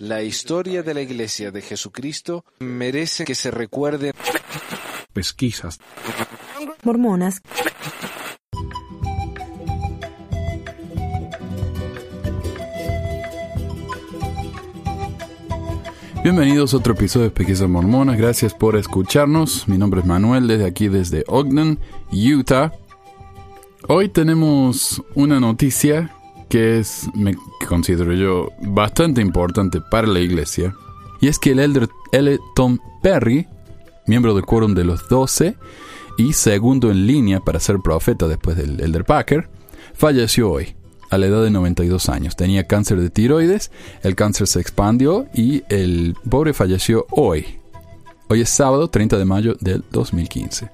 La historia de la Iglesia de Jesucristo merece que se recuerde. Pesquisas. Mormonas. Bienvenidos a otro episodio de Pesquisas Mormonas. Gracias por escucharnos. Mi nombre es Manuel, desde aquí, desde Ogden, Utah. Hoy tenemos una noticia que es, me considero yo, bastante importante para la iglesia. Y es que el elder L. Tom Perry, miembro del quórum de los doce y segundo en línea para ser profeta después del elder Packer, falleció hoy a la edad de 92 años. Tenía cáncer de tiroides, el cáncer se expandió y el pobre falleció hoy. Hoy es sábado 30 de mayo del 2015.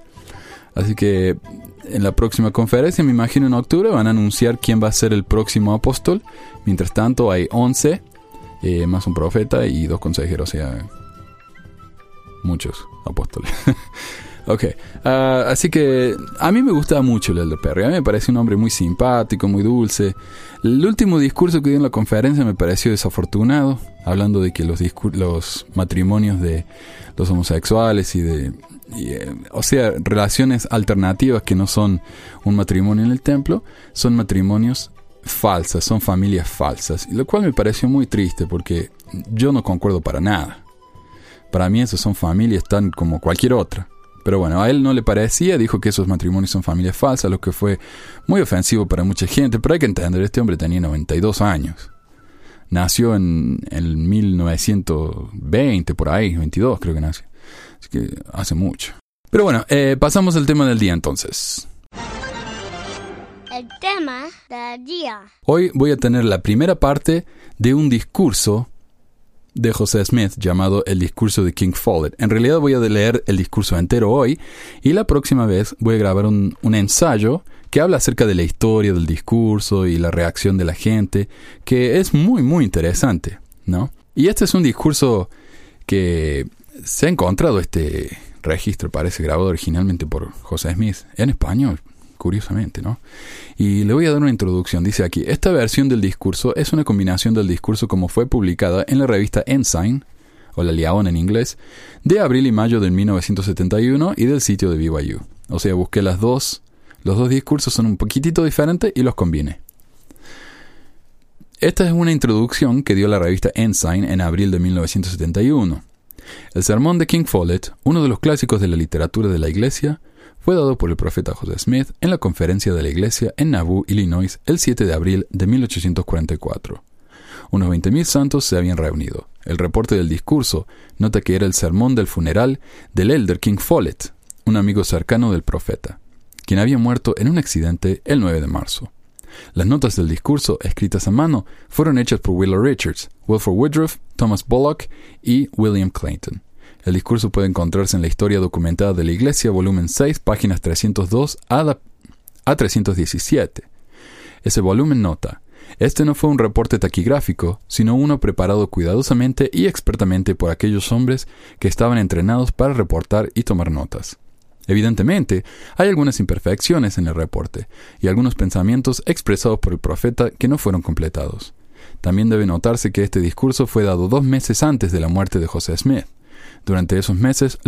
Así que en la próxima conferencia, me imagino en octubre, van a anunciar quién va a ser el próximo apóstol. Mientras tanto, hay 11, eh, más un profeta y dos consejeros, o sea, muchos apóstoles. Ok, ah, así que a mí me gustaba mucho el Elder Perry. A mí me parece un hombre muy simpático, muy dulce. El último discurso que dio en la conferencia me pareció desafortunado, hablando de que los, los matrimonios de los homosexuales y de, eh, o sea, relaciones alternativas que no son un matrimonio en el templo, son matrimonios falsas, son familias falsas. Lo cual me pareció muy triste porque yo no concuerdo para nada. Para mí esas son familias tan como cualquier otra. Pero bueno, a él no le parecía, dijo que esos matrimonios son familias falsas, lo que fue muy ofensivo para mucha gente, pero hay que entender, este hombre tenía 92 años. Nació en el 1920, por ahí, 22 creo que nació. Así que hace mucho. Pero bueno, eh, pasamos al tema del día entonces. El tema del día. Hoy voy a tener la primera parte de un discurso de José Smith llamado El discurso de King Follett. En realidad voy a leer el discurso entero hoy y la próxima vez voy a grabar un, ensayo que habla acerca de la historia del discurso y la reacción de la gente, que es muy muy interesante, ¿no? Y este es un discurso que se ha encontrado este registro, parece grabado originalmente por José Smith en español, curiosamente, ¿no? Y le voy a dar una introducción. Dice aquí, esta versión del discurso es una combinación del discurso como fue publicada en la revista Ensign, o la Liaón en inglés, de abril y mayo de 1971 y del sitio de BYU. O sea, busqué las dos, los dos discursos son un poquitito diferentes y los combiné. Esta es una introducción que dio la revista Ensign en abril de 1971. El sermón de King Follett, uno de los clásicos de la literatura de la Iglesia, fue dado por el profeta José Smith en la conferencia de la iglesia en Nauvoo, Illinois, el 7 de abril de 1844. Unos 20.000 santos se habían reunido. El reporte del discurso nota que era el sermón del funeral del elder King Follett, un amigo cercano del profeta, quien había muerto en un accidente el 9 de marzo. Las notas del discurso, escritas a mano, fueron hechas por Willa Richards, Wilford Woodruff, Thomas Bullock y William Clayton. El discurso puede encontrarse en la Historia Documentada de la Iglesia, volumen 6, páginas 302 a, 317. Ese volumen nota, este no fue un reporte taquigráfico, sino uno preparado cuidadosamente y expertamente por aquellos hombres que estaban entrenados para reportar y tomar notas. Evidentemente, hay algunas imperfecciones en el reporte y algunos pensamientos expresados por el profeta que no fueron completados. También debe notarse que este discurso fue dado dos meses antes de la muerte de José Smith. Durante esos meses,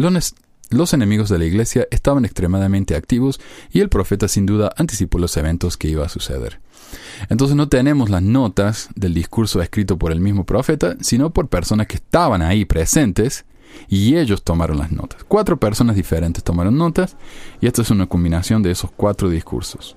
los enemigos de la iglesia estaban extremadamente activos y el profeta sin duda anticipó los eventos que iba a suceder. Entonces no tenemos las notas del discurso escrito por el mismo profeta, sino por personas que estaban ahí presentes y ellos tomaron las notas. Cuatro personas diferentes tomaron notas y esta es una combinación de esos cuatro discursos.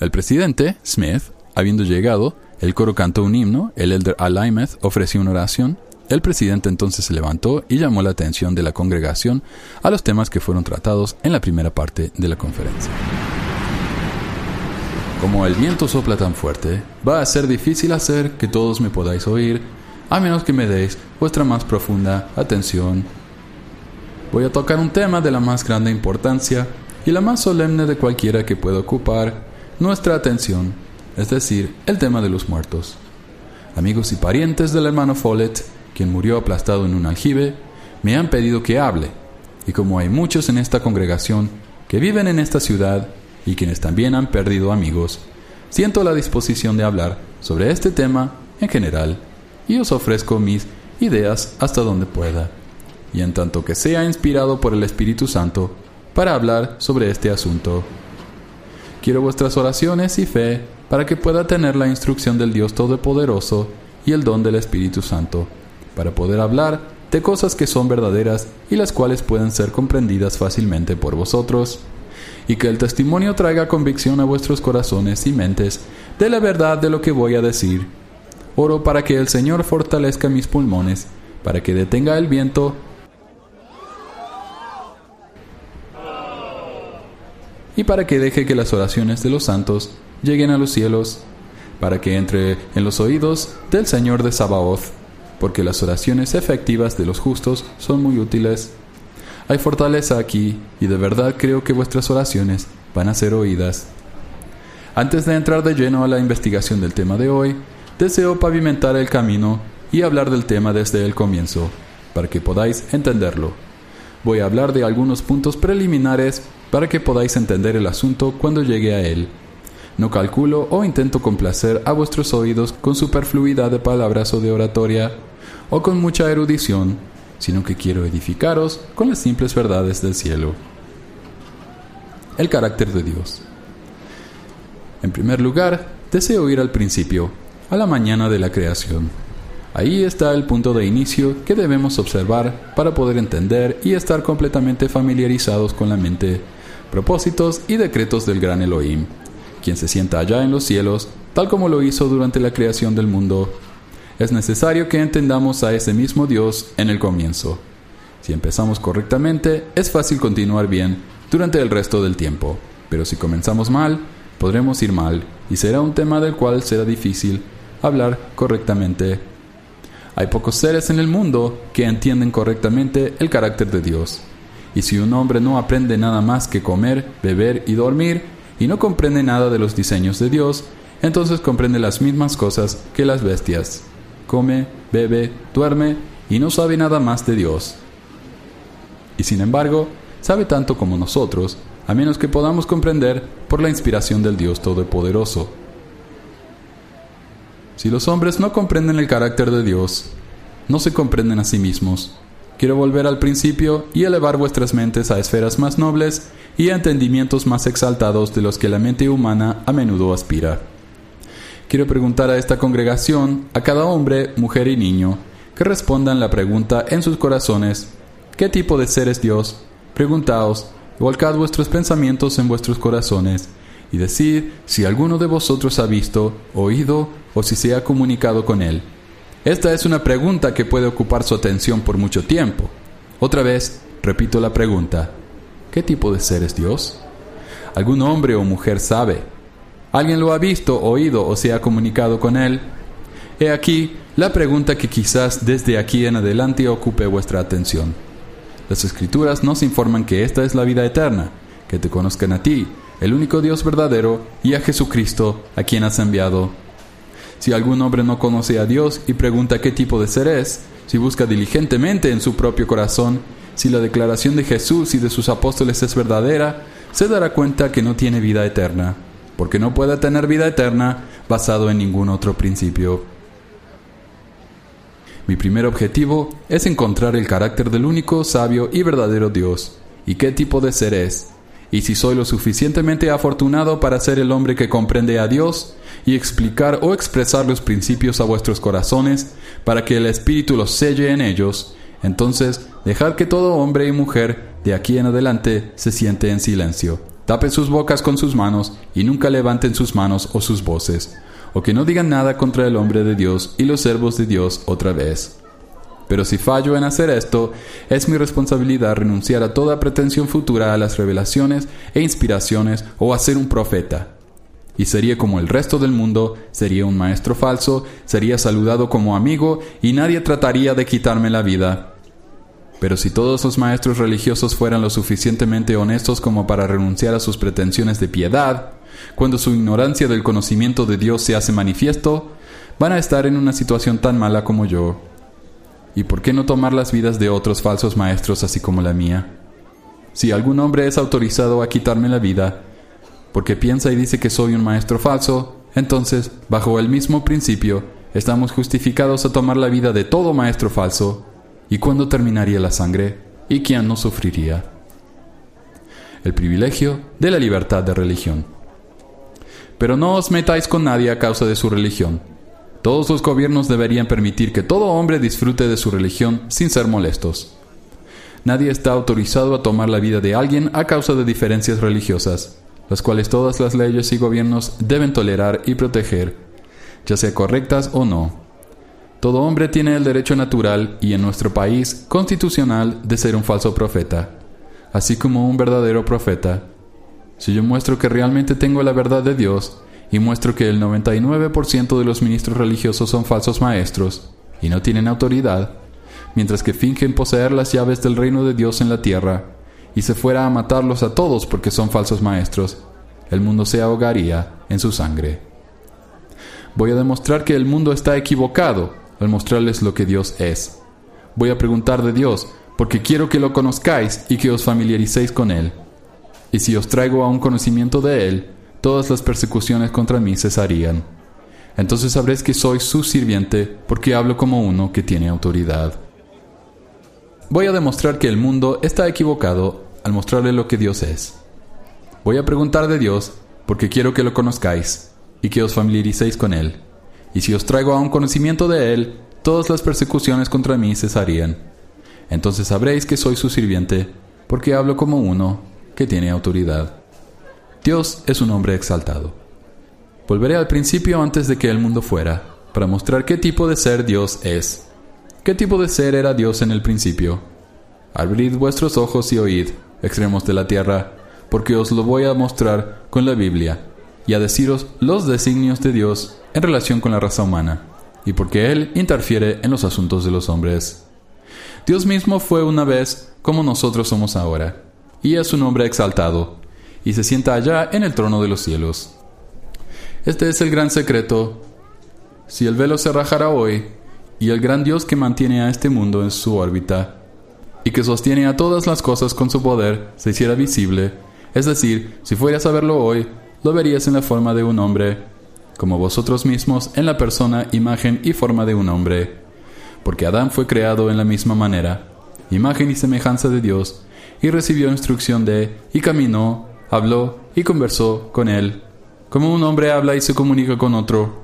El presidente, Smith, habiendo llegado, el coro cantó un himno, el elder Alimeth ofreció una oración, el presidente entonces se levantó y llamó la atención de la congregación a los temas que fueron tratados en la primera parte de la conferencia. Como el viento sopla tan fuerte, va a ser difícil hacer que todos me podáis oír, a menos que me deis vuestra más profunda atención. Voy a tocar un tema de la más grande importancia y la más solemne de cualquiera que pueda ocupar nuestra atención, es decir, el tema de los muertos. Amigos y parientes del hermano Follett, quien murió aplastado en un aljibe, me han pedido que hable, y como hay muchos en esta congregación que viven en esta ciudad y quienes también han perdido amigos, siento la disposición de hablar sobre este tema en general y os ofrezco mis ideas hasta donde pueda, y en tanto que sea inspirado por el Espíritu Santo para hablar sobre este asunto. Quiero vuestras oraciones y fe para que pueda tener la instrucción del Dios Todopoderoso y el don del Espíritu Santo, para poder hablar de cosas que son verdaderas y las cuales pueden ser comprendidas fácilmente por vosotros, y que el testimonio traiga convicción a vuestros corazones y mentes de la verdad de lo que voy a decir. Oro para que el Señor fortalezca mis pulmones, para que detenga el viento y para que deje que las oraciones de los santos lleguen a los cielos, para que entre en los oídos del Señor de Sabaoth, porque las oraciones efectivas de los justos son muy útiles. Hay fortaleza aquí, y de verdad creo que vuestras oraciones van a ser oídas. Antes de entrar de lleno a la investigación del tema de hoy, deseo pavimentar el camino y hablar del tema desde el comienzo, para que podáis entenderlo. Voy a hablar de algunos puntos preliminares para que podáis entender el asunto cuando llegue a él. No calculo o intento complacer a vuestros oídos con superfluidad de palabras o de oratoria, o con mucha erudición, sino que quiero edificaros con las simples verdades del cielo. El carácter de Dios. En primer lugar, deseo ir al principio, a la mañana de la creación. Ahí está el punto de inicio que debemos observar para poder entender y estar completamente familiarizados con la mente, propósitos y decretos del gran Elohim, quien se sienta allá en los cielos, tal como lo hizo durante la creación del mundo. Es necesario que entendamos a ese mismo Dios en el comienzo. Si empezamos correctamente, es fácil continuar bien durante el resto del tiempo, pero si comenzamos mal, podremos ir mal y será un tema del cual será difícil hablar correctamente. Hay pocos seres en el mundo que entienden correctamente el carácter de Dios. Y si un hombre no aprende nada más que comer, beber y dormir, y no comprende nada de los diseños de Dios, entonces comprende las mismas cosas que las bestias. Come, bebe, duerme y no sabe nada más de Dios. Y sin embargo, sabe tanto como nosotros, a menos que podamos comprender por la inspiración del Dios Todopoderoso. Si los hombres no comprenden el carácter de Dios, no se comprenden a sí mismos. Quiero volver al principio y elevar vuestras mentes a esferas más nobles y a entendimientos más exaltados de los que la mente humana a menudo aspira. Quiero preguntar a esta congregación, a cada hombre, mujer y niño, que respondan la pregunta en sus corazones, ¿qué tipo de ser es Dios? Preguntaos, volcad vuestros pensamientos en vuestros corazones, y decid si alguno de vosotros ha visto, oído o si se ha comunicado con él. Esta es una pregunta que puede ocupar su atención por mucho tiempo. Otra vez, repito la pregunta. ¿Qué tipo de ser es Dios? ¿Algún hombre o mujer sabe? ¿Alguien lo ha visto, oído o se ha comunicado con él? He aquí la pregunta que quizás desde aquí en adelante ocupe vuestra atención. Las escrituras nos informan que esta es la vida eterna, que te conozcan a ti, el único Dios verdadero, y a Jesucristo, a quien has enviado. Si algún hombre no conoce a Dios y pregunta qué tipo de ser es, si busca diligentemente en su propio corazón, si la declaración de Jesús y de sus apóstoles es verdadera, se dará cuenta que no tiene vida eterna, porque no puede tener vida eterna basado en ningún otro principio. Mi primer objetivo es encontrar el carácter del único, sabio y verdadero Dios, y qué tipo de ser es, y si soy lo suficientemente afortunado para ser el hombre que comprende a Dios y explicar o expresar los principios a vuestros corazones para que el Espíritu los selle en ellos, entonces dejad que todo hombre y mujer de aquí en adelante se siente en silencio. Tapen sus bocas con sus manos y nunca levanten sus manos o sus voces, o que no digan nada contra el hombre de Dios y los servos de Dios otra vez. Pero si fallo en hacer esto, es mi responsabilidad renunciar a toda pretensión futura a las revelaciones e inspiraciones o a ser un profeta. Y sería como el resto del mundo, sería un maestro falso, sería saludado como amigo y nadie trataría de quitarme la vida. Pero si todos los maestros religiosos fueran lo suficientemente honestos como para renunciar a sus pretensiones de piedad, cuando su ignorancia del conocimiento de Dios se hace manifiesto, van a estar en una situación tan mala como yo. ¿Y por qué no tomar las vidas de otros falsos maestros así como la mía? Si algún hombre es autorizado a quitarme la vida, porque piensa y dice que soy un maestro falso, Entonces, bajo el mismo principio, estamos justificados a tomar la vida de todo maestro falso. ¿Y cuándo terminaría la sangre? ¿Y quién no sufriría? El privilegio de la libertad de religión. Pero no os metáis con nadie a causa de su religión. Todos los gobiernos deberían permitir que todo hombre disfrute de su religión sin ser molestos. Nadie está autorizado a tomar la vida de alguien a causa de diferencias religiosas, las cuales todas las leyes y gobiernos deben tolerar y proteger, ya sea correctas o no. Todo hombre tiene el derecho natural y en nuestro país constitucional de ser un falso profeta, así como un verdadero profeta. Si yo muestro que realmente tengo la verdad de Dios, y muestro que el 99% de los ministros religiosos son falsos maestros y no tienen autoridad, mientras que fingen poseer las llaves del reino de Dios en la tierra, y se fuera a matarlos a todos porque son falsos maestros, el mundo se ahogaría en su sangre. Voy a demostrar que el mundo está equivocado al mostrarles lo que Dios es. Voy a preguntar de Dios, porque quiero que lo conozcáis y que os familiaricéis con Él. Y si os traigo a un conocimiento de Él, todas las persecuciones contra mí cesarían. Entonces sabréis que soy su sirviente porque hablo como uno que tiene autoridad. Voy a demostrar que el mundo está equivocado al mostrarle lo que Dios es. Voy a preguntar de Dios porque quiero que lo conozcáis y que os familiaricéis con Él. Y si os traigo a un conocimiento de Él, todas las persecuciones contra mí cesarían. Entonces sabréis que soy su sirviente porque hablo como uno que tiene autoridad. Dios es un hombre exaltado. Volveré al principio antes de que el mundo fuera, para mostrar qué tipo de ser Dios es. ¿Qué tipo de ser era Dios en el principio? Abrid vuestros ojos y oíd, extremos de la tierra, porque os lo voy a mostrar con la Biblia, y a deciros los designios de Dios en relación con la raza humana, y porque Él interfiere en los asuntos de los hombres. Dios mismo fue una vez como nosotros somos ahora, y es un hombre exaltado, y se sienta allá en el trono de los cielos. Este es el gran secreto. Si el velo se rajara hoy, y el gran Dios que mantiene a este mundo en su órbita, y que sostiene a todas las cosas con su poder, se hiciera visible, es decir, si fueras a verlo hoy, lo verías en la forma de un hombre, como vosotros mismos en la persona, imagen y forma de un hombre. Porque Adán fue creado en la misma manera, imagen y semejanza de Dios, y recibió instrucción de, y caminó, habló y conversó con él, como un hombre habla y se comunica con otro,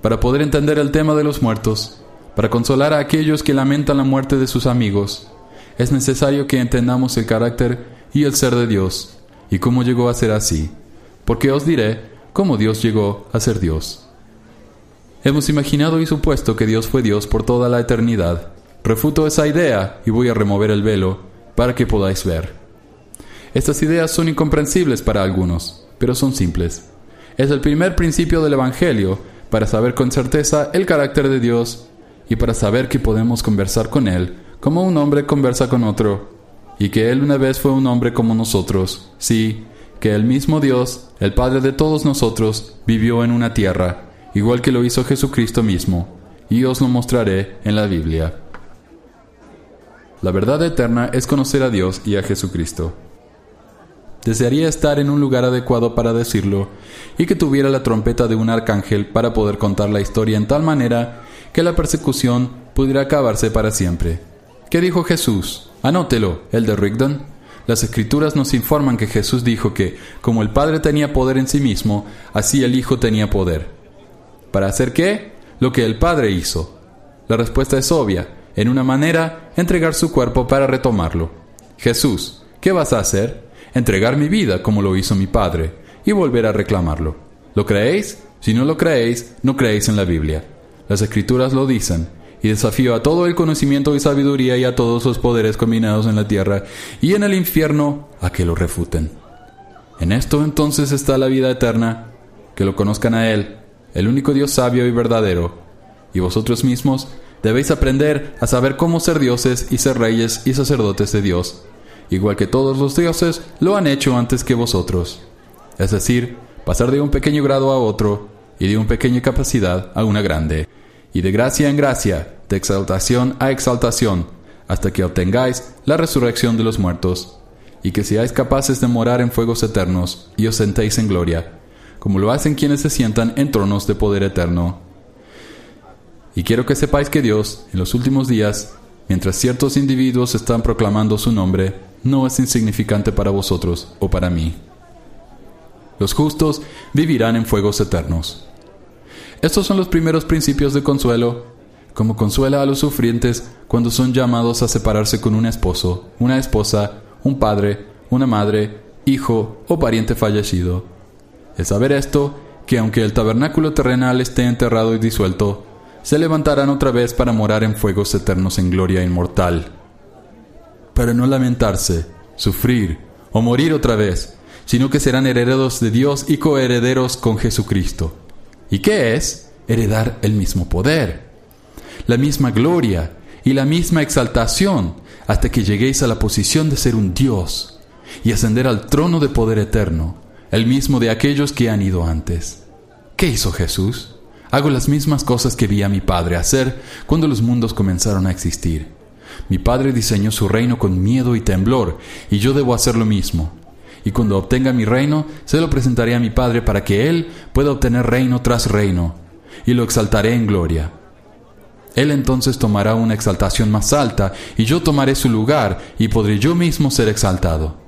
para poder entender el tema de los muertos, para consolar a aquellos que lamentan la muerte de sus amigos. Es necesario que entendamos el carácter y el ser de Dios, y cómo llegó a ser así, porque os diré cómo Dios llegó a ser Dios. Hemos imaginado y supuesto que Dios fue Dios por toda la eternidad. Refuto esa idea y voy a remover el velo para que podáis ver. Estas ideas son incomprensibles para algunos, pero son simples. Es el primer principio del Evangelio para saber con certeza el carácter de Dios y para saber que podemos conversar con Él como un hombre conversa con otro, y que Él una vez fue un hombre como nosotros, sí, que el mismo Dios, el Padre de todos nosotros, vivió en una tierra, igual que lo hizo Jesucristo mismo, y os lo mostraré en la Biblia. La verdad eterna es conocer a Dios y a Jesucristo. Desearía estar en un lugar adecuado para decirlo y que tuviera la trompeta de un arcángel para poder contar la historia en tal manera que la persecución pudiera acabarse para siempre. ¿Qué dijo Jesús? Anótelo, el de Rigdon. Las escrituras nos informan que Jesús dijo que, como el Padre tenía poder en sí mismo, así el Hijo tenía poder. ¿Para hacer qué? Lo que el Padre hizo. La respuesta es obvia. En una manera, entregar su cuerpo para retomarlo. Jesús, ¿qué vas a hacer? Entregar mi vida como lo hizo mi Padre, y volver a reclamarlo. ¿Lo creéis? Si no lo creéis, no creéis en la Biblia. Las escrituras lo dicen, y desafío a todo el conocimiento y sabiduría y a todos los poderes combinados en la tierra y en el infierno a que lo refuten. En esto entonces está la vida eterna, que lo conozcan a Él, el único Dios sabio y verdadero, y vosotros mismos debéis aprender a saber cómo ser dioses y ser reyes y sacerdotes de Dios, igual que todos los dioses lo han hecho antes que vosotros. Es decir, pasar de un pequeño grado a otro, y de una pequeña capacidad a una grande, y de gracia en gracia, de exaltación a exaltación, hasta que obtengáis la resurrección de los muertos, y que seáis capaces de morar en fuegos eternos, y os sentéis en gloria, como lo hacen quienes se sientan en tronos de poder eterno. Y quiero que sepáis que Dios, en los últimos días, mientras ciertos individuos están proclamando su nombre, no es insignificante para vosotros o para mí. Los justos vivirán en fuegos eternos. Estos son los primeros principios de consuelo, como consuela a los sufrientes cuando son llamados a separarse con un esposo, una esposa, un padre, una madre, hijo o pariente fallecido. Es saber esto, que aunque el tabernáculo terrenal esté enterrado y disuelto, se levantarán otra vez para morar en fuegos eternos en gloria inmortal. Para no lamentarse, sufrir o morir otra vez, sino que serán herederos de Dios y coherederos con Jesucristo. ¿Y qué es? Heredar el mismo poder, la misma gloria y la misma exaltación hasta que lleguéis a la posición de ser un Dios y ascender al trono de poder eterno, el mismo de aquellos que han ido antes. ¿Qué hizo Jesús? Hago las mismas cosas que vi a mi Padre hacer cuando los mundos comenzaron a existir. Mi Padre diseñó su reino con miedo y temblor, y yo debo hacer lo mismo. Y cuando obtenga mi reino, se lo presentaré a mi Padre para que Él pueda obtener reino tras reino, y lo exaltaré en gloria. Él entonces tomará una exaltación más alta, y yo tomaré su lugar, y podré yo mismo ser exaltado.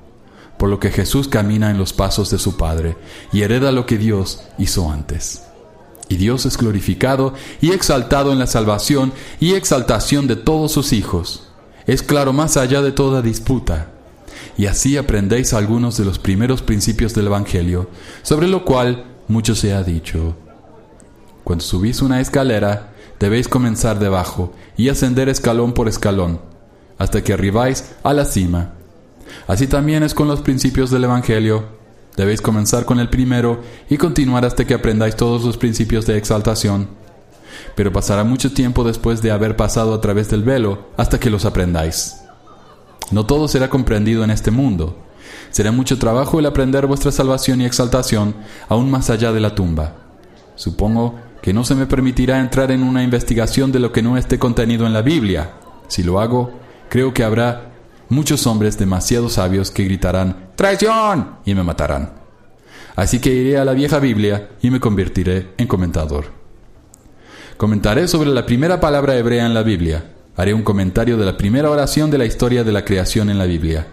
Por lo que Jesús camina en los pasos de su Padre, y hereda lo que Dios hizo antes. Y Dios es glorificado y exaltado en la salvación y exaltación de todos sus hijos. Es claro más allá de toda disputa. Y así aprendéis algunos de los primeros principios del Evangelio, sobre lo cual mucho se ha dicho. Cuando subís una escalera, debéis comenzar debajo y ascender escalón por escalón, hasta que arribáis a la cima. Así también es con los principios del Evangelio. Debéis comenzar con el primero y continuar hasta que aprendáis todos los principios de exaltación. Pero pasará mucho tiempo después de haber pasado a través del velo hasta que los aprendáis. No todo será comprendido en este mundo. Será mucho trabajo el aprender vuestra salvación y exaltación aún más allá de la tumba. Supongo que no se me permitirá entrar en una investigación de lo que no esté contenido en la Biblia. Si lo hago, creo que habrá muchos hombres demasiado sabios que gritarán ¡Traición! y me matarán. Así que iré a la vieja Biblia y me convertiré en comentador. Comentaré sobre la primera palabra hebrea en la Biblia. Haré un comentario de la primera oración de la historia de la creación en la Biblia.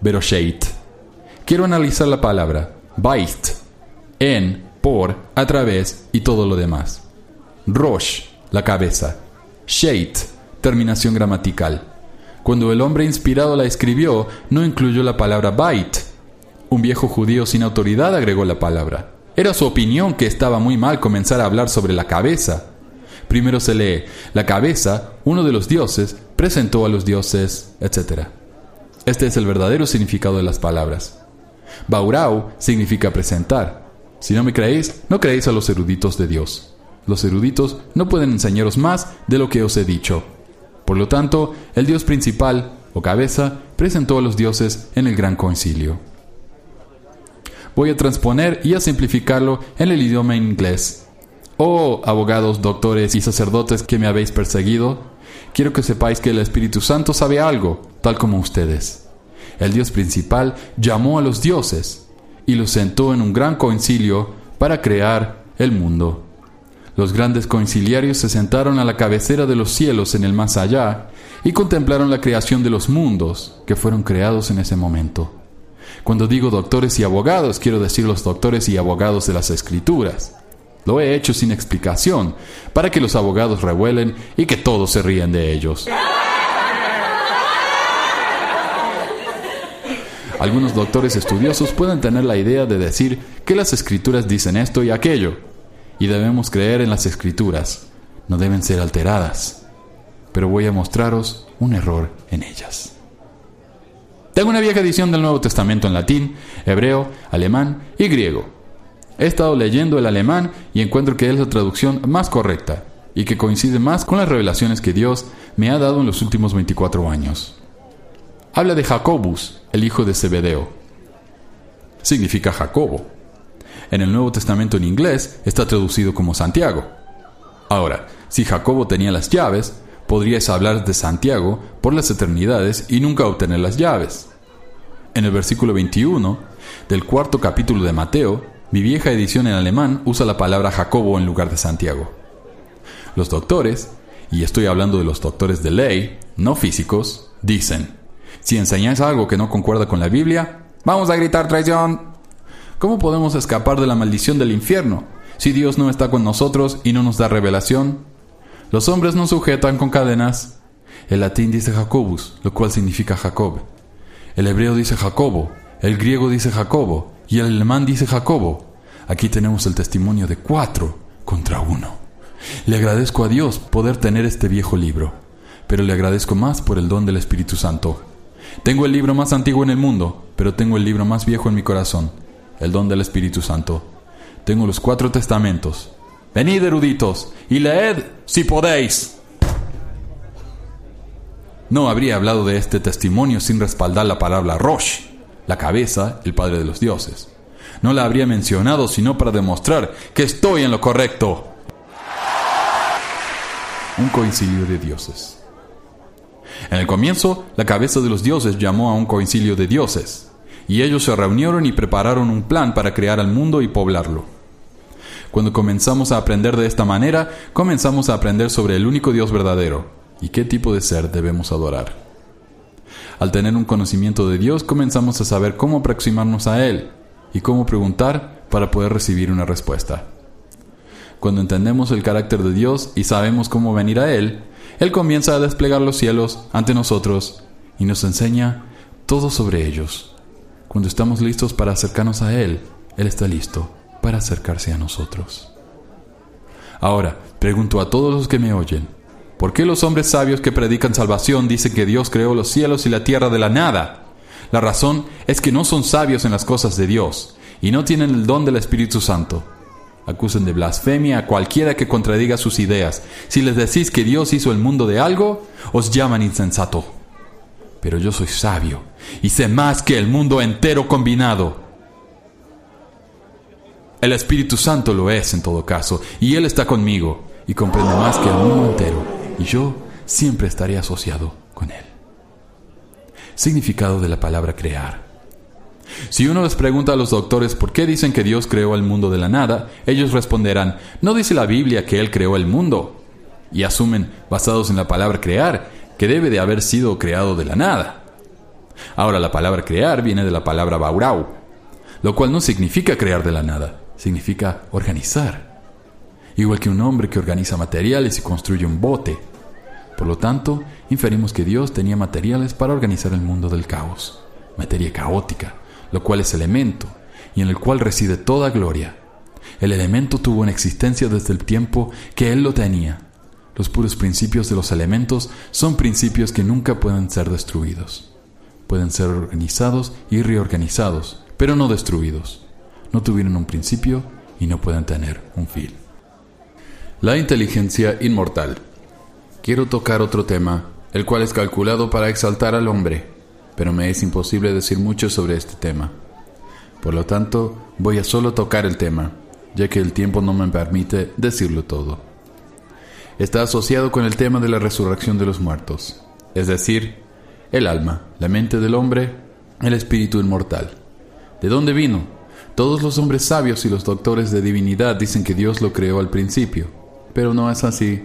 Berosheit. Quiero analizar la palabra bait en por, a través y todo lo demás. Rosh, la cabeza. Sheit, terminación gramatical. Cuando el hombre inspirado la escribió, no incluyó la palabra bait. Un viejo judío sin autoridad agregó la palabra. Era su opinión que estaba muy mal comenzar a hablar sobre la cabeza. Primero se lee, la cabeza, uno de los dioses, presentó a los dioses, etc. Este es el verdadero significado de las palabras. Baurau significa presentar. Si no me creéis, no creéis a los eruditos de Dios. Los eruditos no pueden enseñaros más de lo que os he dicho. Por lo tanto, el Dios principal, o cabeza, presentó a los dioses en el gran concilio. Voy a transponer y a simplificarlo en el idioma inglés. Oh, abogados, doctores y sacerdotes que me habéis perseguido, quiero que sepáis que el Espíritu Santo sabe algo, tal como ustedes. El Dios principal llamó a los dioses, y los sentó en un gran concilio para crear el mundo. Los grandes conciliarios se sentaron a la cabecera de los cielos en el más allá y contemplaron la creación de los mundos que fueron creados en ese momento. Cuando digo doctores y abogados, quiero decir los doctores y abogados de las escrituras. Lo he hecho sin explicación, para que los abogados revuelen y que todos se ríen de ellos. Algunos doctores estudiosos pueden tener la idea de decir que las escrituras dicen esto y aquello, y debemos creer en las escrituras, no deben ser alteradas, pero voy a mostraros un error en ellas. Tengo una vieja edición del Nuevo Testamento en latín, hebreo, alemán y griego. He estado leyendo el alemán y encuentro que es la traducción más correcta y que coincide más con las revelaciones que Dios me ha dado en los últimos 24 años habla de Jacobus, el hijo de Zebedeo. Significa Jacobo. En el Nuevo Testamento en inglés está traducido como Santiago. Ahora, si Jacobo tenía las llaves, podrías hablar de Santiago por las eternidades y nunca obtener las llaves. En el versículo 21 del cuarto capítulo de Mateo, Mi vieja edición en alemán usa la palabra Jacobo en lugar de Santiago. Los doctores, y estoy hablando de los doctores de ley, no físicos, dicen, si enseñáis algo que no concuerda con la Biblia, vamos a gritar traición. ¿Cómo podemos escapar de la maldición del infierno si Dios no está con nosotros y no nos da revelación? Los hombres nos sujetan con cadenas. El latín dice Jacobus, lo cual significa Jacob. El hebreo dice Jacobo, el griego dice Jacobo y el alemán dice Jacobo. Aquí tenemos el testimonio de cuatro contra uno. Le agradezco a Dios poder tener este viejo libro, pero le agradezco más por el don del Espíritu Santo. Tengo el libro más antiguo en el mundo, pero tengo el libro más viejo en mi corazón, el don del Espíritu Santo. Tengo los cuatro testamentos. Venid, eruditos, y leed si podéis. No habría hablado de este testimonio sin respaldar la palabra Rosh, la cabeza, el Padre de los dioses. No la habría mencionado sino para demostrar que estoy en lo correcto. Un concilio de dioses. En el comienzo, la cabeza de los dioses llamó a un concilio de dioses, y ellos se reunieron y prepararon un plan para crear al mundo y poblarlo. Cuando comenzamos a aprender de esta manera, comenzamos a aprender sobre el único Dios verdadero y qué tipo de ser debemos adorar. Al tener un conocimiento de Dios, comenzamos a saber cómo aproximarnos a Él y cómo preguntar para poder recibir una respuesta. Cuando entendemos el carácter de Dios y sabemos cómo venir a Él, Él comienza a desplegar los cielos ante nosotros y nos enseña todo sobre ellos. Cuando estamos listos para acercarnos a Él, Él está listo para acercarse a nosotros. Ahora, pregunto a todos los que me oyen, ¿Por qué los hombres sabios que predican salvación dicen que Dios creó los cielos y la tierra de la nada? La razón es que no son sabios en las cosas de Dios y no tienen el don del Espíritu Santo. Acusan de blasfemia a cualquiera que contradiga sus ideas. Si les decís que Dios hizo el mundo de algo, os llaman insensato. Pero yo soy sabio y sé más que el mundo entero combinado. El Espíritu Santo lo es en todo caso, y Él está conmigo y comprende más que el mundo entero y yo siempre estaré asociado con Él. Significado de la palabra crear. Si uno les pregunta a los doctores por qué dicen que Dios creó el mundo de la nada, ellos responderán, no dice la Biblia que Él creó el mundo. Y asumen, basados en la palabra crear, que debe de haber sido creado de la nada. Ahora la palabra crear viene de la palabra baurau, lo cual no significa crear de la nada, significa organizar igual que un hombre que organiza materiales y construye un bote. Por lo tanto, inferimos que Dios tenía materiales para organizar el mundo del caos, materia caótica, lo cual es elemento, y en el cual reside toda gloria. El elemento tuvo una existencia desde el tiempo que Él lo tenía. Los puros principios de los elementos son principios que nunca pueden ser destruidos. Pueden ser organizados y reorganizados, pero no destruidos. No tuvieron un principio y no pueden tener un fin. La inteligencia inmortal. Quiero tocar otro tema, el cual es calculado para exaltar al hombre, pero me es imposible decir mucho sobre este tema. Por lo tanto, voy a solo tocar el tema, ya que el tiempo no me permite decirlo todo. Está asociado con el tema de la resurrección de los muertos, es decir, el alma, la mente del hombre, el espíritu inmortal. ¿De dónde vino? Todos los hombres sabios y los doctores de divinidad dicen que Dios lo creó al principio pero no es así.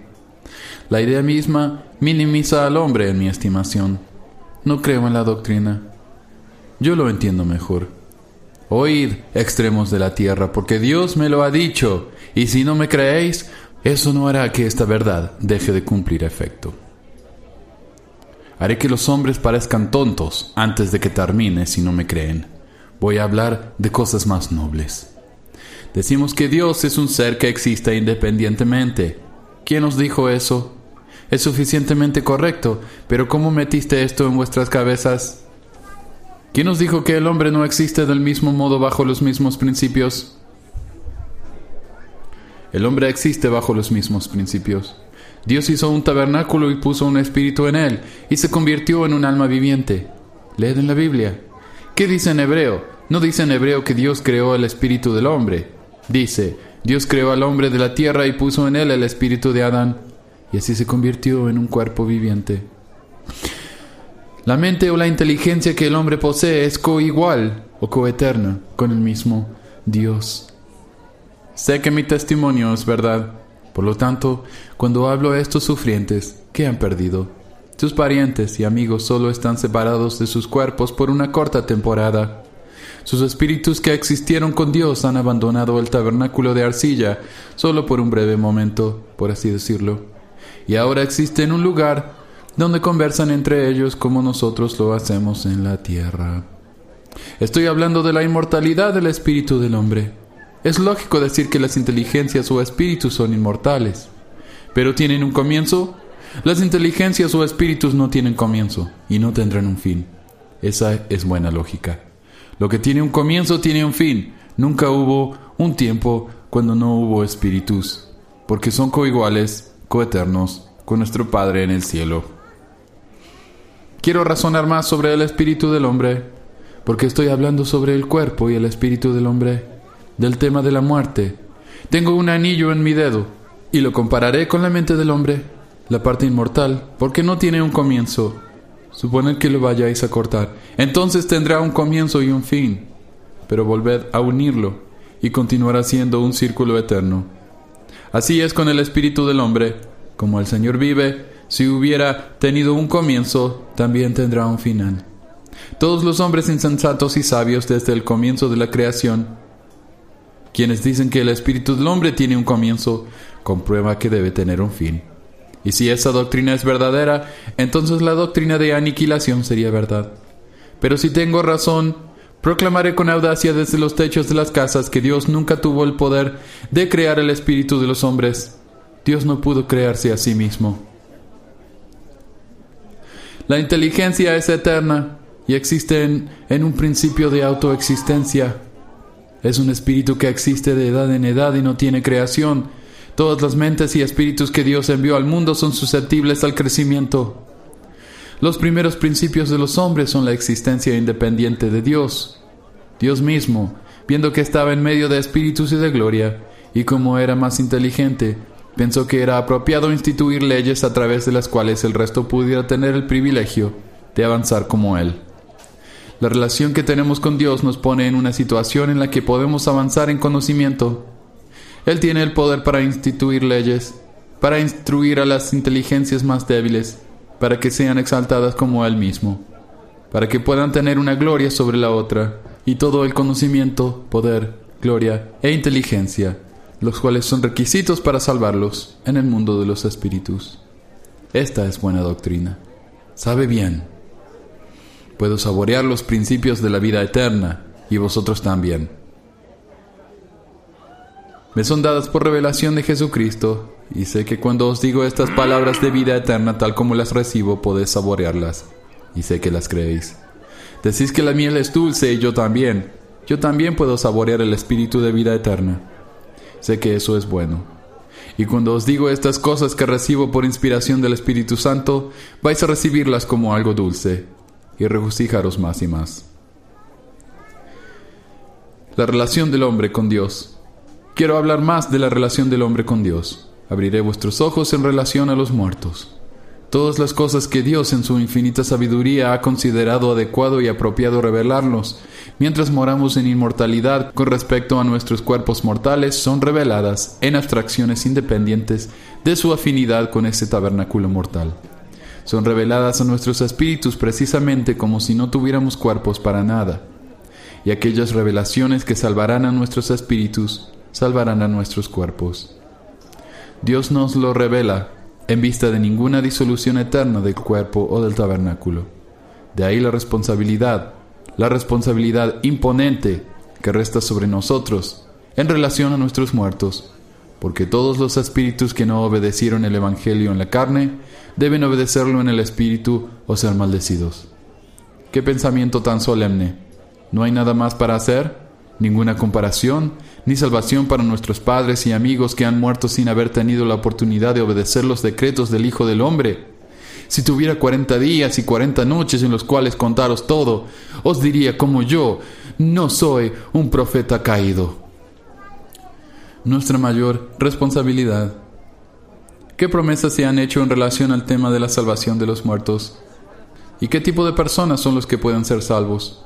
La idea misma minimiza al hombre en mi estimación. No creo en la doctrina. Yo lo entiendo mejor. Oíd, extremos de la tierra, porque Dios me lo ha dicho, y si no me creéis, eso no hará que esta verdad deje de cumplir efecto. Haré que los hombres parezcan tontos antes de que termine si no me creen. Voy a hablar de cosas más nobles. Decimos que Dios es un ser que existe independientemente. ¿Quién os dijo eso? Es suficientemente correcto, pero ¿cómo metiste esto en vuestras cabezas? ¿Quién os dijo que el hombre no existe del mismo modo bajo los mismos principios? El hombre existe bajo los mismos principios. Dios hizo un tabernáculo y puso un espíritu en él, y se convirtió en un alma viviente. Leed en la Biblia. ¿Qué dice en hebreo? No dice en hebreo que Dios creó el espíritu del hombre. Dice, Dios creó al hombre de la tierra y puso en él el espíritu de Adán, y así se convirtió en un cuerpo viviente. La mente o la inteligencia que el hombre posee es coigual o coeterna con el mismo Dios. Sé que mi testimonio es verdad. Por lo tanto, cuando hablo a estos sufrientes, ¿qué han perdido? Sus parientes y amigos solo están separados de sus cuerpos por una corta temporada. Sus espíritus que existieron con Dios han abandonado el tabernáculo de arcilla solo por un breve momento, por así decirlo. Y ahora existen un lugar donde conversan entre ellos como nosotros lo hacemos en la tierra. Estoy hablando de la inmortalidad del espíritu del hombre. Es lógico decir que las inteligencias o espíritus son inmortales, pero tienen un comienzo. Las inteligencias o espíritus no tienen comienzo y no tendrán un fin. Esa es buena lógica. Lo que tiene un comienzo tiene un fin. Nunca hubo un tiempo cuando no hubo espíritus, porque son coiguales, coeternos, con nuestro Padre en el cielo. Quiero razonar más sobre el espíritu del hombre, porque estoy hablando sobre el cuerpo y el espíritu del hombre, del tema de la muerte. Tengo un anillo en mi dedo, y lo compararé con la mente del hombre, la parte inmortal, porque no tiene un comienzo, Suponed que lo vayáis a cortar. Entonces tendrá un comienzo y un fin. Pero volved a unirlo y continuará siendo un círculo eterno. Así es con el espíritu del hombre. Como el Señor vive, si hubiera tenido un comienzo, también tendrá un final. Todos los hombres insensatos y sabios desde el comienzo de la creación, quienes dicen que el espíritu del hombre tiene un comienzo, comprueba que debe tener un fin. Y si esa doctrina es verdadera, entonces la doctrina de aniquilación sería verdad. Pero si tengo razón, proclamaré con audacia desde los techos de las casas que Dios nunca tuvo el poder de crear el espíritu de los hombres. Dios no pudo crearse a sí mismo. La inteligencia es eterna y existe en, en un principio de autoexistencia. Es un espíritu que existe de edad en edad y no tiene creación Todas las mentes y espíritus que Dios envió al mundo son susceptibles al crecimiento. Los primeros principios de los hombres son la existencia independiente de Dios. Dios mismo, viendo que estaba en medio de espíritus y de gloria, y como era más inteligente, pensó que era apropiado instituir leyes a través de las cuales el resto pudiera tener el privilegio de avanzar como Él. La relación que tenemos con Dios nos pone en una situación en la que podemos avanzar en conocimiento él tiene el poder para instituir leyes, para instruir a las inteligencias más débiles, para que sean exaltadas como Él mismo, para que puedan tener una gloria sobre la otra, y todo el conocimiento, poder, gloria e inteligencia, los cuales son requisitos para salvarlos en el mundo de los espíritus. Esta es buena doctrina. Sabe bien. Puedo saborear los principios de la vida eterna, y vosotros también me son dadas por revelación de Jesucristo, y sé que cuando os digo estas palabras de vida eterna tal como las recibo, podéis saborearlas, y sé que las creéis. Decís que la miel es dulce y yo también. Yo también puedo saborear el espíritu de vida eterna. Sé que eso es bueno. Y cuando os digo estas cosas que recibo por inspiración del Espíritu Santo, vais a recibirlas como algo dulce y regocijaros más y más. La relación del hombre con Dios. Quiero hablar más de la relación del hombre con Dios. Abriré vuestros ojos en relación a los muertos. Todas las cosas que Dios en su infinita sabiduría ha considerado adecuado y apropiado revelarnos, mientras moramos en inmortalidad con respecto a nuestros cuerpos mortales, son reveladas en abstracciones independientes de su afinidad con ese tabernáculo mortal. Son reveladas a nuestros espíritus precisamente como si no tuviéramos cuerpos para nada. Y aquellas revelaciones que salvarán a nuestros espíritus salvarán a nuestros cuerpos. Dios nos lo revela en vista de ninguna disolución eterna del cuerpo o del tabernáculo. De ahí la responsabilidad, la responsabilidad imponente que resta sobre nosotros en relación a nuestros muertos, porque todos los espíritus que no obedecieron el Evangelio en la carne deben obedecerlo en el espíritu o ser maldecidos. Qué pensamiento tan solemne. ¿No hay nada más para hacer? ¿Ninguna comparación? ni salvación para nuestros padres y amigos que han muerto sin haber tenido la oportunidad de obedecer los decretos del Hijo del Hombre. Si tuviera cuarenta días y cuarenta noches en los cuales contaros todo, os diría como yo, no soy un profeta caído. Nuestra mayor responsabilidad. ¿Qué promesas se han hecho en relación al tema de la salvación de los muertos? ¿Y qué tipo de personas son los que pueden ser salvos?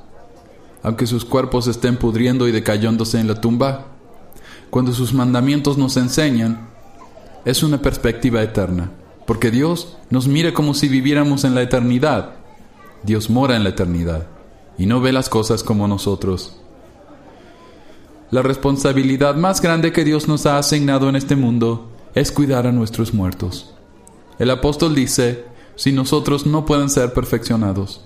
Aunque sus cuerpos estén pudriendo y decayéndose en la tumba, cuando sus mandamientos nos enseñan, es una perspectiva eterna, porque Dios nos mira como si viviéramos en la eternidad. Dios mora en la eternidad y no ve las cosas como nosotros. La responsabilidad más grande que Dios nos ha asignado en este mundo es cuidar a nuestros muertos. El apóstol dice, si nosotros no pueden ser perfeccionados,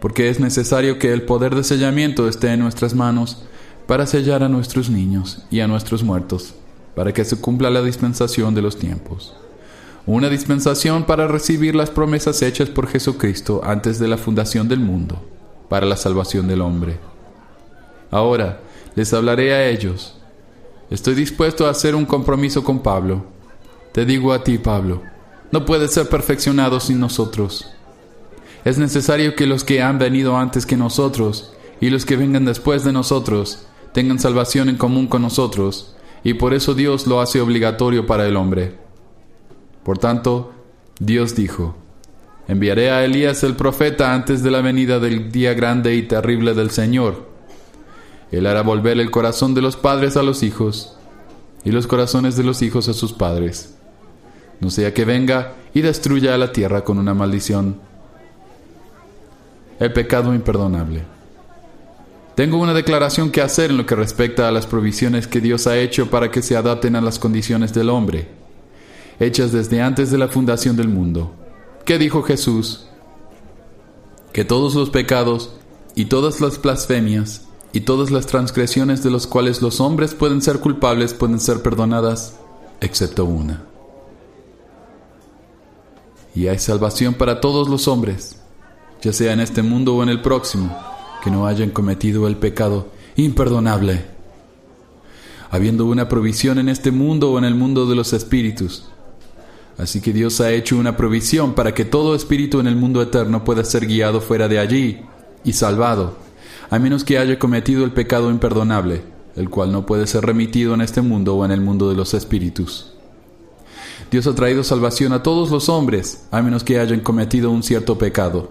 porque es necesario que el poder de sellamiento esté en nuestras manos para sellar a nuestros niños y a nuestros muertos, para que se cumpla la dispensación de los tiempos. Una dispensación para recibir las promesas hechas por Jesucristo antes de la fundación del mundo, para la salvación del hombre. Ahora les hablaré a ellos. Estoy dispuesto a hacer un compromiso con Pablo. Te digo a ti, Pablo, no puedes ser perfeccionado sin nosotros. Es necesario que los que han venido antes que nosotros y los que vengan después de nosotros tengan salvación en común con nosotros, y por eso Dios lo hace obligatorio para el hombre. Por tanto, Dios dijo, enviaré a Elías el profeta antes de la venida del día grande y terrible del Señor. Él hará volver el corazón de los padres a los hijos, y los corazones de los hijos a sus padres, no sea que venga y destruya a la tierra con una maldición. El pecado imperdonable. Tengo una declaración que hacer en lo que respecta a las provisiones que Dios ha hecho para que se adapten a las condiciones del hombre, hechas desde antes de la fundación del mundo. ¿Qué dijo Jesús? Que todos los pecados y todas las blasfemias y todas las transgresiones de los cuales los hombres pueden ser culpables pueden ser perdonadas, excepto una. Y hay salvación para todos los hombres, ya sea en este mundo o en el próximo que no hayan cometido el pecado imperdonable, habiendo una provisión en este mundo o en el mundo de los espíritus. Así que Dios ha hecho una provisión para que todo espíritu en el mundo eterno pueda ser guiado fuera de allí y salvado, a menos que haya cometido el pecado imperdonable, el cual no puede ser remitido en este mundo o en el mundo de los espíritus. Dios ha traído salvación a todos los hombres, a menos que hayan cometido un cierto pecado.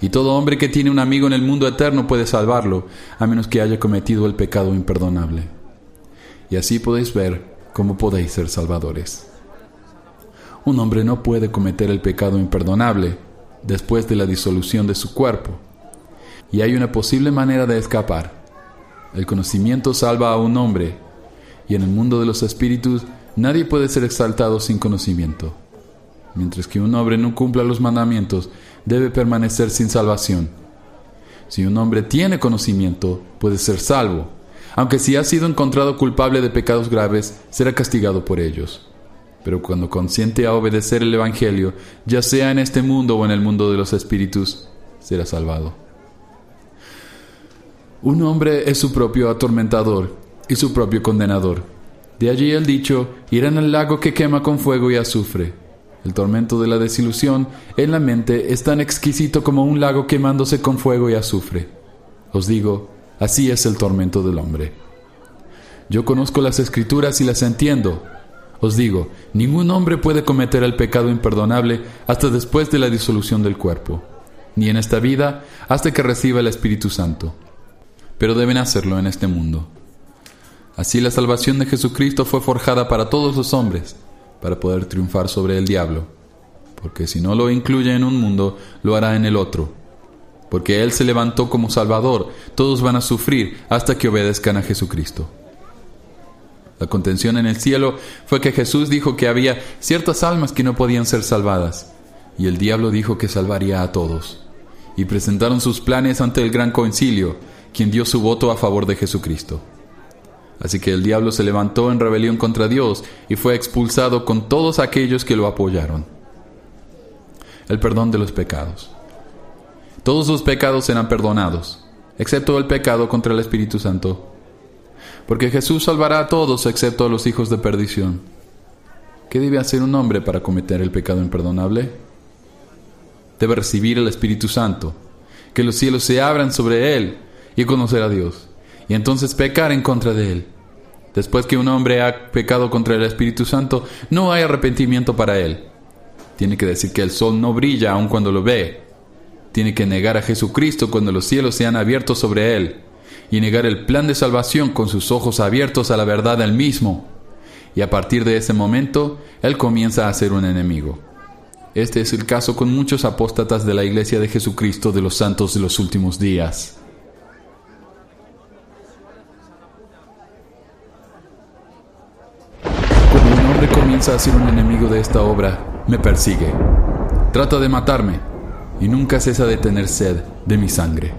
Y todo hombre que tiene un amigo en el mundo eterno puede salvarlo, a menos que haya cometido el pecado imperdonable. Y así podéis ver cómo podéis ser salvadores. Un hombre no puede cometer el pecado imperdonable después de la disolución de su cuerpo. Y hay una posible manera de escapar. El conocimiento salva a un hombre, y en el mundo de los espíritus nadie puede ser exaltado sin conocimiento. Mientras que un hombre no cumpla los mandamientos, debe permanecer sin salvación. Si un hombre tiene conocimiento, puede ser salvo, aunque si ha sido encontrado culpable de pecados graves, será castigado por ellos. Pero cuando consiente a obedecer el Evangelio, ya sea en este mundo o en el mundo de los espíritus, será salvado. Un hombre es su propio atormentador y su propio condenador. De allí el dicho, irán al lago que quema con fuego y azufre. El tormento de la desilusión en la mente es tan exquisito como un lago quemándose con fuego y azufre. Os digo, así es el tormento del hombre. Yo conozco las escrituras y las entiendo. Os digo, ningún hombre puede cometer el pecado imperdonable hasta después de la disolución del cuerpo, ni en esta vida hasta que reciba el Espíritu Santo. Pero deben hacerlo en este mundo. Así la salvación de Jesucristo fue forjada para todos los hombres para poder triunfar sobre el diablo, porque si no lo incluye en un mundo, lo hará en el otro. Porque Él se levantó como Salvador, todos van a sufrir hasta que obedezcan a Jesucristo. La contención en el cielo fue que Jesús dijo que había ciertas almas que no podían ser salvadas, y el diablo dijo que salvaría a todos. Y presentaron sus planes ante el gran concilio, quien dio su voto a favor de Jesucristo. Así que el diablo se levantó en rebelión contra Dios y fue expulsado con todos aquellos que lo apoyaron. El perdón de los pecados. Todos los pecados serán perdonados, excepto el pecado contra el Espíritu Santo. Porque Jesús salvará a todos excepto a los hijos de perdición. ¿Qué debe hacer un hombre para cometer el pecado imperdonable? Debe recibir el Espíritu Santo, que los cielos se abran sobre él y conocer a Dios y entonces pecar en contra de él. Después que un hombre ha pecado contra el Espíritu Santo, no hay arrepentimiento para él. Tiene que decir que el sol no brilla aun cuando lo ve. Tiene que negar a Jesucristo cuando los cielos se han abierto sobre él. y negar el plan de salvación con sus ojos abiertos a la verdad del mismo. Y a partir de ese momento, él comienza a ser un enemigo. Este es el caso con muchos apóstatas de la Iglesia de Jesucristo de los Santos de los últimos días. Cuando un hombre comienza a ser un enemigo de esta obra, me persigue. Trata de matarme y nunca cesa de tener sed de mi sangre.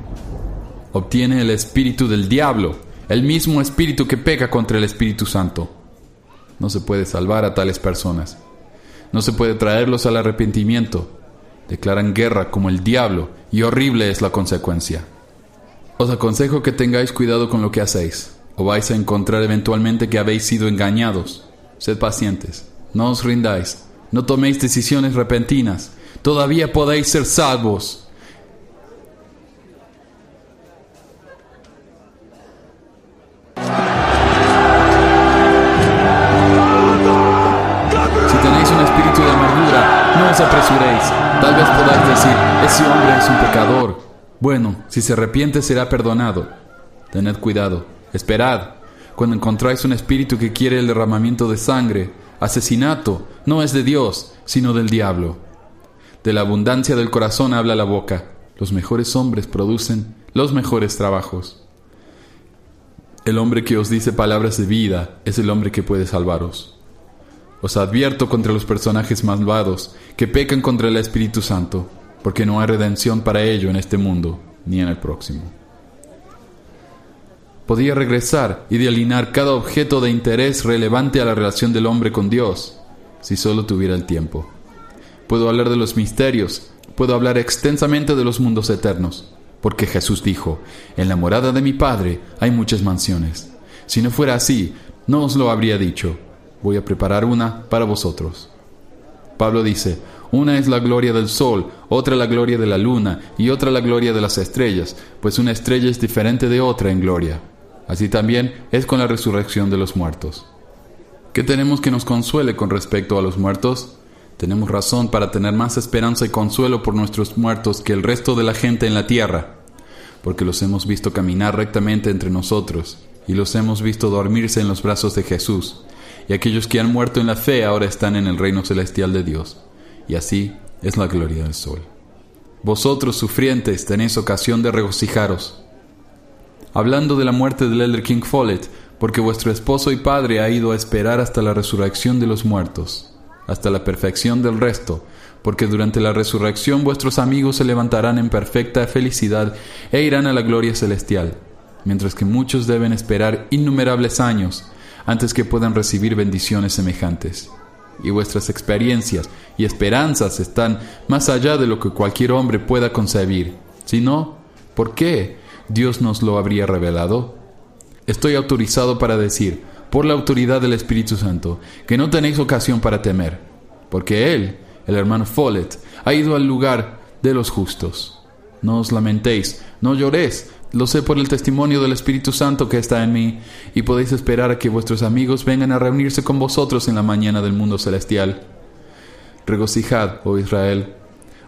Obtiene el espíritu del diablo, el mismo espíritu que peca contra el Espíritu Santo. No se puede salvar a tales personas. No se puede traerlos al arrepentimiento. Declaran guerra como el diablo y horrible es la consecuencia. Os aconsejo que tengáis cuidado con lo que hacéis, o vais a encontrar eventualmente que habéis sido engañados. Sed pacientes, no os rindáis, no toméis decisiones repentinas, todavía podéis ser salvos. Si tenéis un espíritu de amargura, no os apresuréis. Tal vez podáis decir, ese hombre es un pecador. Bueno, si se arrepiente será perdonado. Tened cuidado, esperad. Cuando encontráis un espíritu que quiere el derramamiento de sangre, asesinato, no es de Dios, sino del diablo. De la abundancia del corazón habla la boca. Los mejores hombres producen los mejores trabajos. El hombre que os dice palabras de vida es el hombre que puede salvaros. Os advierto contra los personajes malvados que pecan contra el Espíritu Santo, porque no hay redención para ello en este mundo ni en el próximo. Podía regresar y alinear cada objeto de interés relevante a la relación del hombre con Dios, si solo tuviera el tiempo. Puedo hablar de los misterios, puedo hablar extensamente de los mundos eternos, porque Jesús dijo, en la morada de mi Padre hay muchas mansiones. Si no fuera así, no os lo habría dicho. Voy a preparar una para vosotros. Pablo dice, una es la gloria del sol, otra la gloria de la luna y otra la gloria de las estrellas, pues una estrella es diferente de otra en gloria. Así también es con la resurrección de los muertos. ¿Qué tenemos que nos consuele con respecto a los muertos? Tenemos razón para tener más esperanza y consuelo por nuestros muertos que el resto de la gente en la tierra, porque los hemos visto caminar rectamente entre nosotros y los hemos visto dormirse en los brazos de Jesús, y aquellos que han muerto en la fe ahora están en el reino celestial de Dios, y así es la gloria del sol. Vosotros, sufrientes, tenéis ocasión de regocijaros. Hablando de la muerte del Elder King Follett, porque vuestro esposo y padre ha ido a esperar hasta la resurrección de los muertos, hasta la perfección del resto, porque durante la resurrección vuestros amigos se levantarán en perfecta felicidad e irán a la gloria celestial, mientras que muchos deben esperar innumerables años antes que puedan recibir bendiciones semejantes. Y vuestras experiencias y esperanzas están más allá de lo que cualquier hombre pueda concebir. Si no, ¿por qué Dios nos lo habría revelado? Estoy autorizado para decir, por la autoridad del Espíritu Santo, que no tenéis ocasión para temer, porque Él, el hermano Follett, ha ido al lugar de los justos. No os lamentéis, no lloréis, lo sé por el testimonio del Espíritu Santo que está en mí, y podéis esperar a que vuestros amigos vengan a reunirse con vosotros en la mañana del mundo celestial. Regocijad, oh Israel.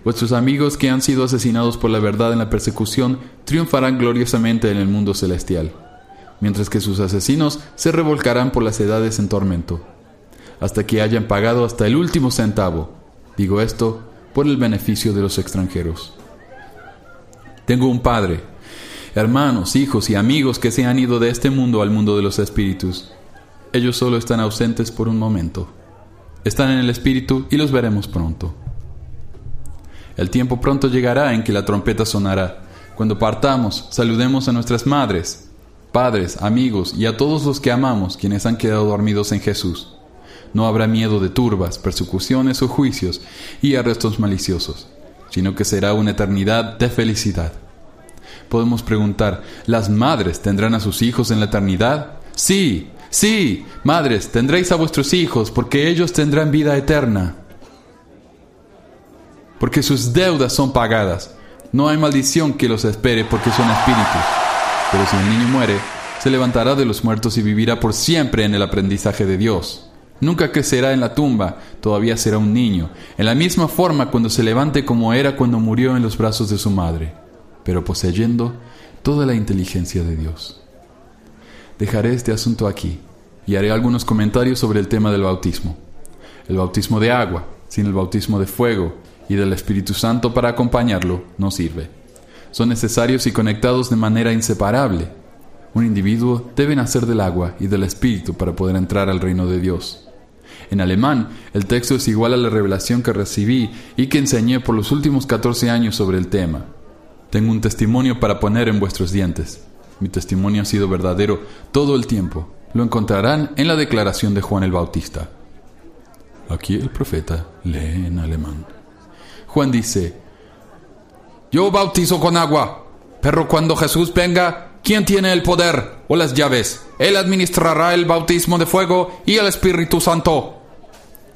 Vuestros amigos que han sido asesinados por la verdad en la persecución triunfarán gloriosamente en el mundo celestial, mientras que sus asesinos se revolcarán por las edades en tormento, hasta que hayan pagado hasta el último centavo. Digo esto por el beneficio de los extranjeros. Tengo un padre, hermanos, hijos y amigos que se han ido de este mundo al mundo de los espíritus. Ellos solo están ausentes por un momento. Están en el espíritu y los veremos pronto. El tiempo pronto llegará en que la trompeta sonará. Cuando partamos, saludemos a nuestras madres, padres, amigos y a todos los que amamos quienes han quedado dormidos en Jesús. No habrá miedo de turbas, persecuciones o juicios y arrestos maliciosos, sino que será una eternidad de felicidad. Podemos preguntar, ¿las madres tendrán a sus hijos en la eternidad? Sí, sí, madres, tendréis a vuestros hijos porque ellos tendrán vida eterna. Porque sus deudas son pagadas. No hay maldición que los espere porque son espíritus. Pero si el niño muere, se levantará de los muertos y vivirá por siempre en el aprendizaje de Dios. Nunca crecerá en la tumba, todavía será un niño, en la misma forma cuando se levante como era cuando murió en los brazos de su madre pero poseyendo toda la inteligencia de Dios. Dejaré este asunto aquí y haré algunos comentarios sobre el tema del bautismo. El bautismo de agua, sin el bautismo de fuego y del Espíritu Santo para acompañarlo, no sirve. Son necesarios y conectados de manera inseparable. Un individuo debe nacer del agua y del Espíritu para poder entrar al reino de Dios. En alemán, el texto es igual a la revelación que recibí y que enseñé por los últimos 14 años sobre el tema. Tengo un testimonio para poner en vuestros dientes. Mi testimonio ha sido verdadero todo el tiempo. Lo encontrarán en la declaración de Juan el Bautista. Aquí el profeta lee en alemán. Juan dice, Yo bautizo con agua, pero cuando Jesús venga, ¿quién tiene el poder o las llaves? Él administrará el bautismo de fuego y el Espíritu Santo.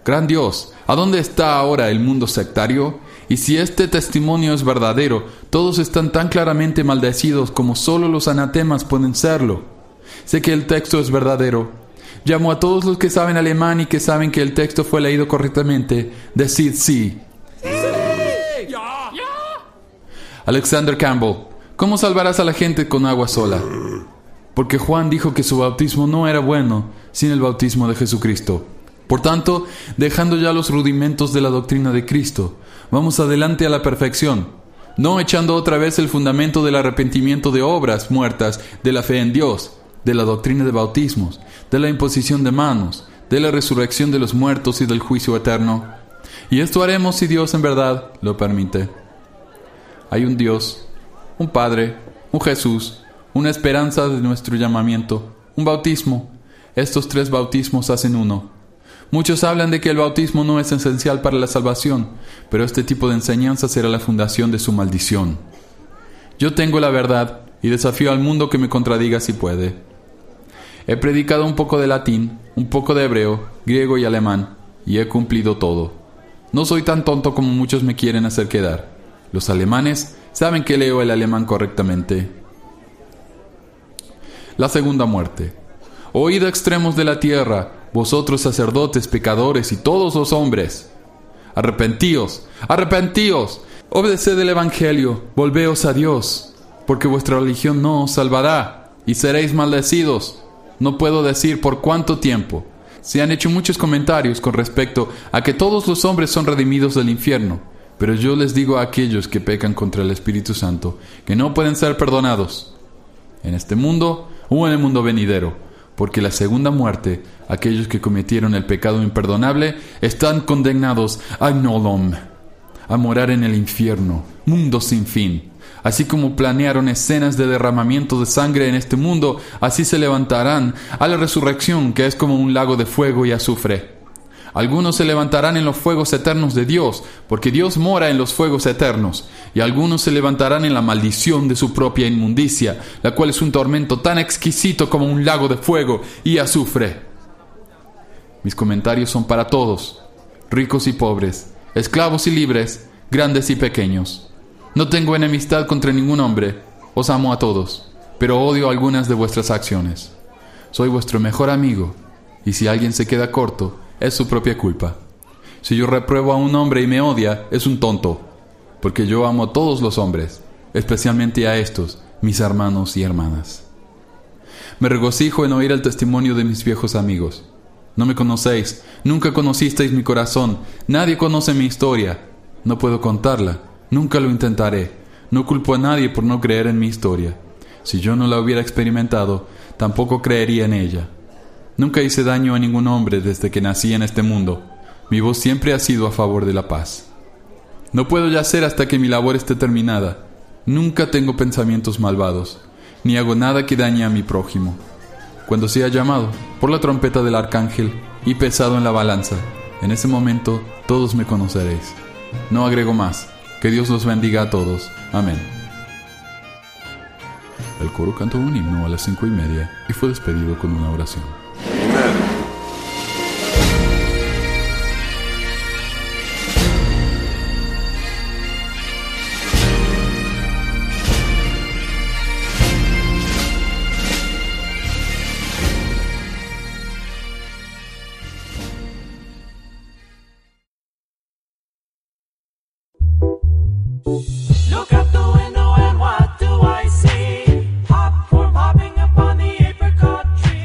Gran Dios, ¿a dónde está ahora el mundo sectario? Y si este testimonio es verdadero, todos están tan claramente maldecidos como solo los anatemas pueden serlo. Sé que el texto es verdadero. Llamo a todos los que saben alemán y que saben que el texto fue leído correctamente. Decid sí. Alexander Campbell, ¿cómo salvarás a la gente con agua sola? Porque Juan dijo que su bautismo no era bueno sin el bautismo de Jesucristo. Por tanto, dejando ya los rudimentos de la doctrina de Cristo, vamos adelante a la perfección, no echando otra vez el fundamento del arrepentimiento de obras muertas, de la fe en Dios, de la doctrina de bautismos, de la imposición de manos, de la resurrección de los muertos y del juicio eterno. Y esto haremos si Dios en verdad lo permite. Hay un Dios, un Padre, un Jesús, una esperanza de nuestro llamamiento, un bautismo. Estos tres bautismos hacen uno. Muchos hablan de que el bautismo no es esencial para la salvación, pero este tipo de enseñanza será la fundación de su maldición. Yo tengo la verdad y desafío al mundo que me contradiga si puede. He predicado un poco de latín, un poco de hebreo, griego y alemán, y he cumplido todo. No soy tan tonto como muchos me quieren hacer quedar. Los alemanes saben que leo el alemán correctamente. La segunda muerte. Oíd extremos de la tierra, vosotros sacerdotes, pecadores y todos los hombres. Arrepentíos, arrepentíos, obedeced el Evangelio, volveos a Dios, porque vuestra religión no os salvará, y seréis maldecidos. No puedo decir por cuánto tiempo. Se han hecho muchos comentarios con respecto a que todos los hombres son redimidos del infierno, pero yo les digo a aquellos que pecan contra el Espíritu Santo que no pueden ser perdonados. En este mundo o en el mundo venidero, porque la segunda muerte, aquellos que cometieron el pecado imperdonable, están condenados a nolom, a morar en el infierno, mundo sin fin. Así como planearon escenas de derramamiento de sangre en este mundo, así se levantarán a la resurrección, que es como un lago de fuego y azufre. Algunos se levantarán en los fuegos eternos de Dios, porque Dios mora en los fuegos eternos, y algunos se levantarán en la maldición de su propia inmundicia, la cual es un tormento tan exquisito como un lago de fuego y azufre. Mis comentarios son para todos, ricos y pobres, esclavos y libres, grandes y pequeños. No tengo enemistad contra ningún hombre, os amo a todos, pero odio algunas de vuestras acciones. Soy vuestro mejor amigo, y si alguien se queda corto, es su propia culpa. Si yo repruebo a un hombre y me odia, es un tonto, porque yo amo a todos los hombres, especialmente a estos, mis hermanos y hermanas. Me regocijo en oír el testimonio de mis viejos amigos. No me conocéis, nunca conocisteis mi corazón, nadie conoce mi historia. No puedo contarla, nunca lo intentaré. No culpo a nadie por no creer en mi historia. Si yo no la hubiera experimentado, tampoco creería en ella. Nunca hice daño a ningún hombre desde que nací en este mundo. Mi voz siempre ha sido a favor de la paz. No puedo yacer hasta que mi labor esté terminada. Nunca tengo pensamientos malvados, ni hago nada que dañe a mi prójimo. Cuando sea llamado por la trompeta del arcángel y pesado en la balanza, en ese momento todos me conoceréis. No agrego más. Que Dios los bendiga a todos. Amén. El coro cantó un himno a las cinco y media y fue despedido con una oración.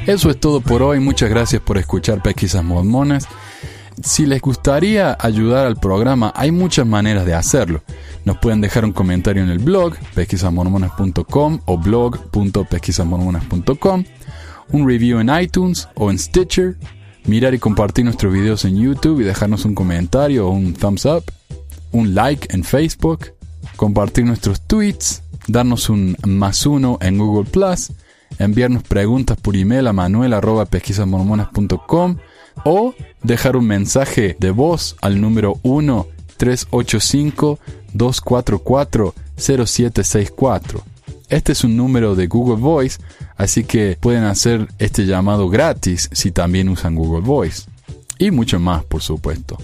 Eso es todo por hoy. Muchas gracias por escuchar Pesquisas Mormonas. Si les gustaría ayudar al programa, hay muchas maneras de hacerlo. Nos pueden dejar un comentario en el blog pesquisasmormonas.com o blog.pesquisasmormonas.com, un review en iTunes o en Stitcher, mirar y compartir nuestros videos en YouTube y dejarnos un comentario o un thumbs up un like en Facebook, compartir nuestros tweets, darnos un más uno en Google Plus, enviarnos preguntas por email a manuel.pesquisasmormonas.com o dejar un mensaje de voz al número 1 385 244 0764. Este es un número de Google Voice, así que pueden hacer este llamado gratis si también usan Google Voice. Y mucho más, por supuesto.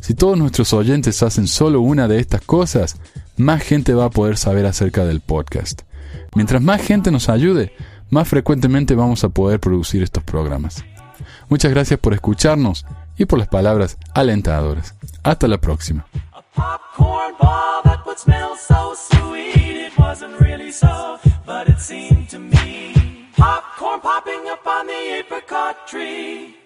Si todos nuestros oyentes hacen solo una de estas cosas, más gente va a poder saber acerca del podcast. Mientras más gente nos ayude, más frecuentemente vamos a poder producir estos programas. Muchas gracias por escucharnos y por las palabras alentadoras. Hasta la próxima. popcorn popping up on the apricot tree.